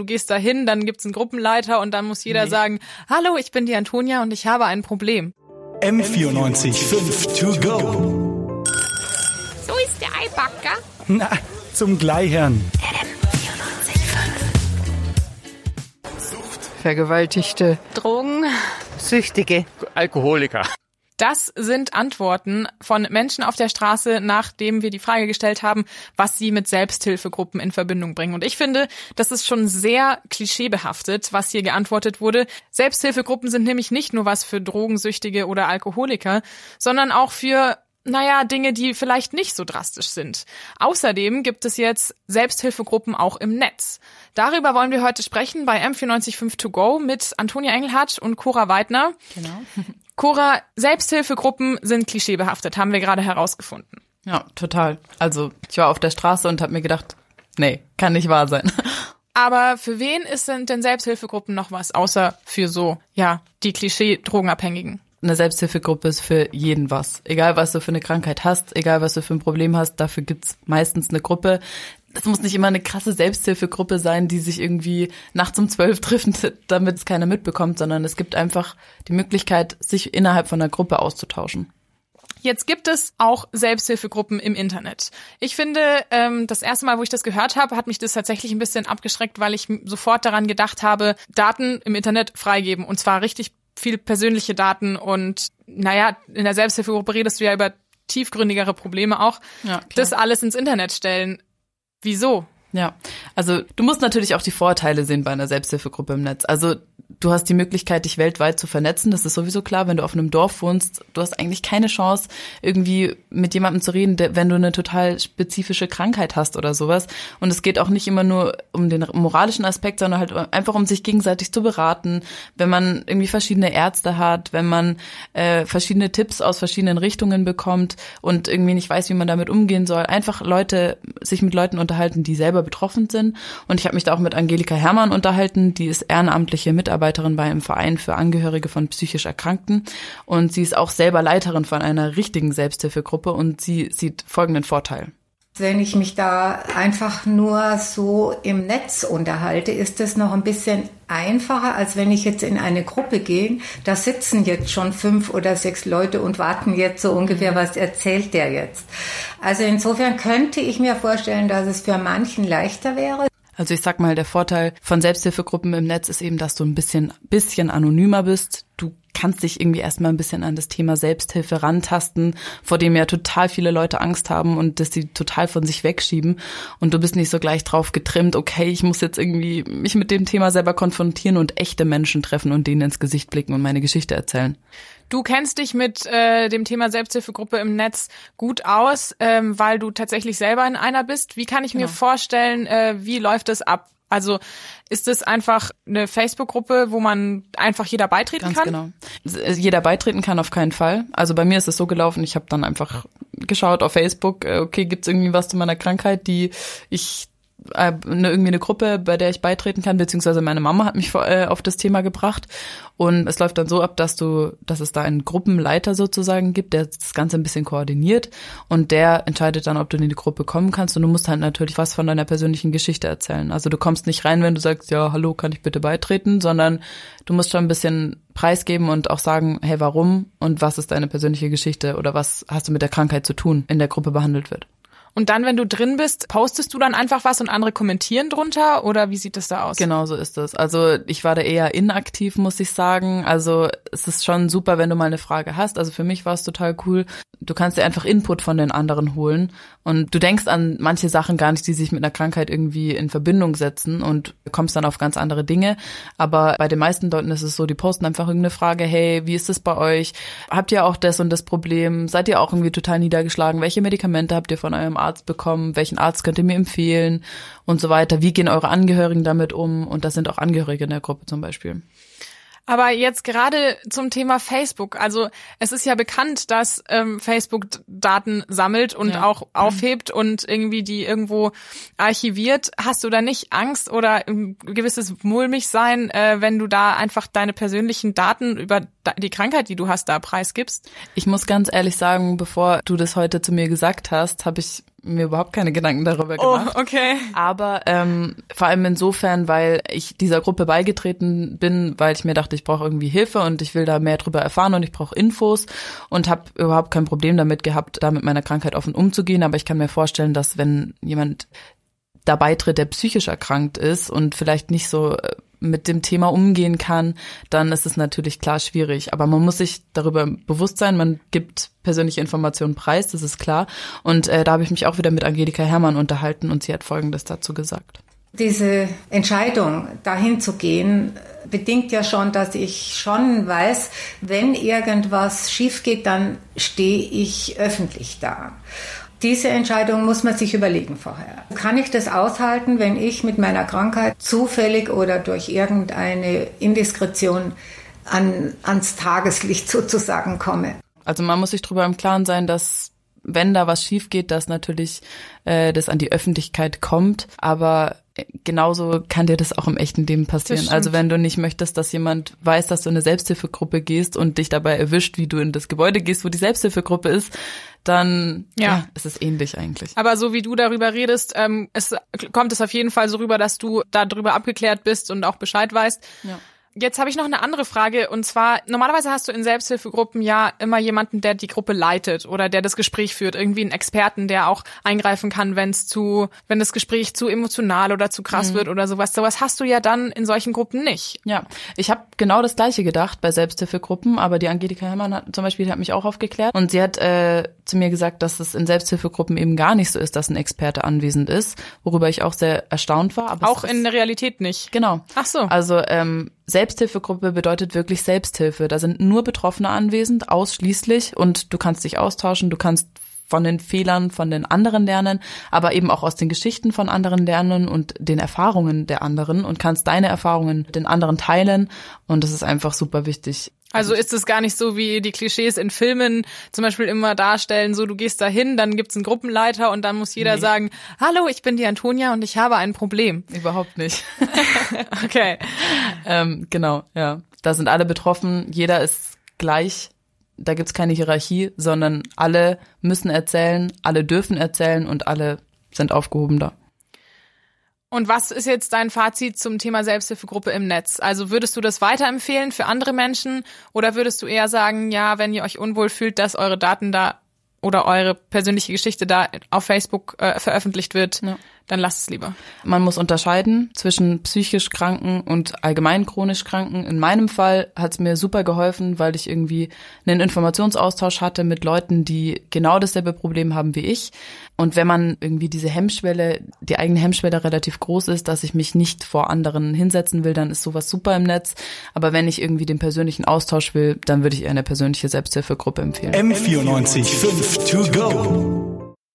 du gehst da hin, dann gibt's einen Gruppenleiter und dann muss jeder nee. sagen, hallo, ich bin die Antonia und ich habe ein Problem. M94 5 to go. So ist der Eibacker. Na, zum Gleichern. Vergewaltigte. Drogen. Süchtige. Alkoholiker. Das sind Antworten von Menschen auf der Straße, nachdem wir die Frage gestellt haben, was sie mit Selbsthilfegruppen in Verbindung bringen. Und ich finde, das ist schon sehr klischeebehaftet, was hier geantwortet wurde. Selbsthilfegruppen sind nämlich nicht nur was für Drogensüchtige oder Alkoholiker, sondern auch für naja, Dinge, die vielleicht nicht so drastisch sind. Außerdem gibt es jetzt Selbsthilfegruppen auch im Netz. Darüber wollen wir heute sprechen bei M945 To Go mit Antonia Engelhardt und Cora Weidner. Genau. Cora, Selbsthilfegruppen sind klischeebehaftet, haben wir gerade herausgefunden. Ja, total. Also ich war auf der Straße und habe mir gedacht, nee, kann nicht wahr sein. Aber für wen ist denn, denn Selbsthilfegruppen noch was, außer für so, ja, die Klischee-Drogenabhängigen? Eine Selbsthilfegruppe ist für jeden was. Egal, was du für eine Krankheit hast, egal, was du für ein Problem hast, dafür gibt's meistens eine Gruppe. Es muss nicht immer eine krasse Selbsthilfegruppe sein, die sich irgendwie nachts um zwölf trifft, damit es keiner mitbekommt, sondern es gibt einfach die Möglichkeit, sich innerhalb von einer Gruppe auszutauschen. Jetzt gibt es auch Selbsthilfegruppen im Internet. Ich finde, ähm, das erste Mal, wo ich das gehört habe, hat mich das tatsächlich ein bisschen abgeschreckt, weil ich sofort daran gedacht habe, Daten im Internet freigeben und zwar richtig viel persönliche Daten und naja, in der Selbsthilfegruppe redest du ja über tiefgründigere Probleme auch. Ja, das alles ins Internet stellen. Wieso? Ja, also du musst natürlich auch die Vorteile sehen bei einer Selbsthilfegruppe im Netz. Also du hast die Möglichkeit, dich weltweit zu vernetzen. Das ist sowieso klar, wenn du auf einem Dorf wohnst. Du hast eigentlich keine Chance, irgendwie mit jemandem zu reden, wenn du eine total spezifische Krankheit hast oder sowas. Und es geht auch nicht immer nur um den moralischen Aspekt, sondern halt einfach um sich gegenseitig zu beraten. Wenn man irgendwie verschiedene Ärzte hat, wenn man äh, verschiedene Tipps aus verschiedenen Richtungen bekommt und irgendwie nicht weiß, wie man damit umgehen soll. Einfach Leute, sich mit Leuten unterhalten, die selber betroffen sind. Und ich habe mich da auch mit Angelika Herrmann unterhalten, die ist ehrenamtliche Mitarbeiterin Mitarbeiterin bei einem Verein für Angehörige von psychisch Erkrankten und sie ist auch selber Leiterin von einer richtigen Selbsthilfegruppe und sie sieht folgenden Vorteil. Wenn ich mich da einfach nur so im Netz unterhalte, ist es noch ein bisschen einfacher, als wenn ich jetzt in eine Gruppe gehe. Da sitzen jetzt schon fünf oder sechs Leute und warten jetzt so ungefähr, was erzählt der jetzt. Also insofern könnte ich mir vorstellen, dass es für manchen leichter wäre, also ich sag mal, der Vorteil von Selbsthilfegruppen im Netz ist eben, dass du ein bisschen, bisschen anonymer bist. Du kannst dich irgendwie erstmal ein bisschen an das Thema Selbsthilfe rantasten, vor dem ja total viele Leute Angst haben und das sie total von sich wegschieben. Und du bist nicht so gleich drauf getrimmt, okay, ich muss jetzt irgendwie mich mit dem Thema selber konfrontieren und echte Menschen treffen und denen ins Gesicht blicken und meine Geschichte erzählen. Du kennst dich mit äh, dem Thema Selbsthilfegruppe im Netz gut aus, ähm, weil du tatsächlich selber in einer bist. Wie kann ich genau. mir vorstellen, äh, wie läuft es ab? Also ist es einfach eine Facebook-Gruppe, wo man einfach jeder beitreten Ganz kann? Genau. Jeder beitreten kann auf keinen Fall. Also bei mir ist es so gelaufen, ich habe dann einfach geschaut auf Facebook, äh, okay, gibt's irgendwie was zu meiner Krankheit, die ich äh, eine, irgendwie eine Gruppe, bei der ich beitreten kann, beziehungsweise meine Mama hat mich vor, äh, auf das Thema gebracht. Und es läuft dann so ab, dass du, dass es da einen Gruppenleiter sozusagen gibt, der das Ganze ein bisschen koordiniert und der entscheidet dann, ob du in die Gruppe kommen kannst. Und du musst halt natürlich was von deiner persönlichen Geschichte erzählen. Also du kommst nicht rein, wenn du sagst, ja, hallo, kann ich bitte beitreten, sondern du musst schon ein bisschen preisgeben und auch sagen, hey, warum und was ist deine persönliche Geschichte oder was hast du mit der Krankheit zu tun, in der Gruppe behandelt wird. Und dann, wenn du drin bist, postest du dann einfach was und andere kommentieren drunter oder wie sieht das da aus? Genau so ist es. Also ich war da eher inaktiv, muss ich sagen. Also es ist schon super, wenn du mal eine Frage hast. Also für mich war es total cool. Du kannst dir einfach Input von den anderen holen und du denkst an manche Sachen gar nicht, die sich mit einer Krankheit irgendwie in Verbindung setzen und kommst dann auf ganz andere Dinge. Aber bei den meisten Leuten ist es so, die posten einfach irgendeine Frage, hey, wie ist es bei euch? Habt ihr auch das und das Problem? Seid ihr auch irgendwie total niedergeschlagen? Welche Medikamente habt ihr von eurem Arzt bekommen? Welchen Arzt könnt ihr mir empfehlen? Und so weiter. Wie gehen eure Angehörigen damit um? Und das sind auch Angehörige in der Gruppe zum Beispiel. Aber jetzt gerade zum Thema Facebook. Also es ist ja bekannt, dass ähm, Facebook Daten sammelt und ja. auch aufhebt und irgendwie die irgendwo archiviert. Hast du da nicht Angst oder ein gewisses Mulmigsein, äh, wenn du da einfach deine persönlichen Daten über die Krankheit, die du hast, da preisgibst? Ich muss ganz ehrlich sagen, bevor du das heute zu mir gesagt hast, habe ich mir überhaupt keine Gedanken darüber Oh, gemacht. okay. Aber ähm, vor allem insofern, weil ich dieser Gruppe beigetreten bin, weil ich mir dachte, ich brauche irgendwie Hilfe und ich will da mehr drüber erfahren und ich brauche Infos und habe überhaupt kein Problem damit gehabt, da mit meiner Krankheit offen umzugehen. Aber ich kann mir vorstellen, dass wenn jemand dabei tritt, der psychisch erkrankt ist und vielleicht nicht so äh, mit dem Thema umgehen kann, dann ist es natürlich klar schwierig. Aber man muss sich darüber bewusst sein, man gibt persönliche Informationen preis, das ist klar. Und äh, da habe ich mich auch wieder mit Angelika Herrmann unterhalten und sie hat Folgendes dazu gesagt. Diese Entscheidung, dahin zu gehen, bedingt ja schon, dass ich schon weiß, wenn irgendwas schief geht, dann stehe ich öffentlich da. Diese Entscheidung muss man sich überlegen vorher. Kann ich das aushalten, wenn ich mit meiner Krankheit zufällig oder durch irgendeine Indiskretion an, ans Tageslicht sozusagen komme? Also man muss sich darüber im Klaren sein, dass wenn da was schief geht, dass natürlich äh, das an die Öffentlichkeit kommt. Aber genauso kann dir das auch im echten Leben passieren. Also wenn du nicht möchtest, dass jemand weiß, dass du in eine Selbsthilfegruppe gehst und dich dabei erwischt, wie du in das Gebäude gehst, wo die Selbsthilfegruppe ist, dann Ja. ja. ist es ähnlich eigentlich. Aber so wie du darüber redest, ähm, es kommt es auf jeden Fall so rüber, dass du darüber abgeklärt bist und auch Bescheid weißt. Ja. Jetzt habe ich noch eine andere Frage und zwar normalerweise hast du in Selbsthilfegruppen ja immer jemanden, der die Gruppe leitet oder der das Gespräch führt, irgendwie einen Experten, der auch eingreifen kann, wenn es zu, wenn das Gespräch zu emotional oder zu krass wird oder sowas. Sowas hast du ja dann in solchen Gruppen nicht. Ja, ich habe genau das gleiche gedacht bei Selbsthilfegruppen, aber die Angelika Herrmann hat zum Beispiel die hat mich auch aufgeklärt und sie hat äh, zu mir gesagt, dass es in Selbsthilfegruppen eben gar nicht so ist, dass ein Experte anwesend ist, worüber ich auch sehr erstaunt war. Auch in der Realität nicht. Genau. Ach so. Also ähm, Selbsthilfegruppe bedeutet wirklich Selbsthilfe. Da sind nur Betroffene anwesend, ausschließlich, und du kannst dich austauschen, du kannst von den Fehlern von den anderen lernen, aber eben auch aus den Geschichten von anderen lernen und den Erfahrungen der anderen und kannst deine Erfahrungen den anderen teilen und das ist einfach super wichtig. Also ist es gar nicht so, wie die Klischees in Filmen zum Beispiel immer darstellen, so du gehst da hin, dann gibt's einen Gruppenleiter und dann muss jeder sagen, hallo, ich bin die Antonia und ich habe ein Problem. Überhaupt nicht. Okay. ähm, genau, ja. Da sind alle betroffen, jeder ist gleich, da gibt's keine Hierarchie, sondern alle müssen erzählen, alle dürfen erzählen und alle sind aufgehoben da. Und was ist jetzt dein Fazit zum Thema Selbsthilfegruppe im Netz? Also würdest du das weiterempfehlen für andere Menschen oder würdest du eher sagen, ja, wenn ihr euch unwohl fühlt, dass eure Daten da oder eure persönliche Geschichte da auf Facebook äh, veröffentlicht wird, Ja. Dann lasst es lieber. Man muss unterscheiden zwischen psychisch Kranken und allgemein chronisch Kranken. In meinem Fall hat's mir super geholfen, weil ich irgendwie einen Informationsaustausch hatte mit Leuten, die genau dasselbe Problem haben wie ich. Und wenn man irgendwie diese Hemmschwelle, die eigene Hemmschwelle relativ groß ist, dass ich mich nicht vor anderen hinsetzen will, dann ist sowas super im Netz. Aber wenn ich irgendwie den persönlichen Austausch will, dann würde ich eher eine persönliche Selbsthilfegruppe empfehlen. M94 5 to go.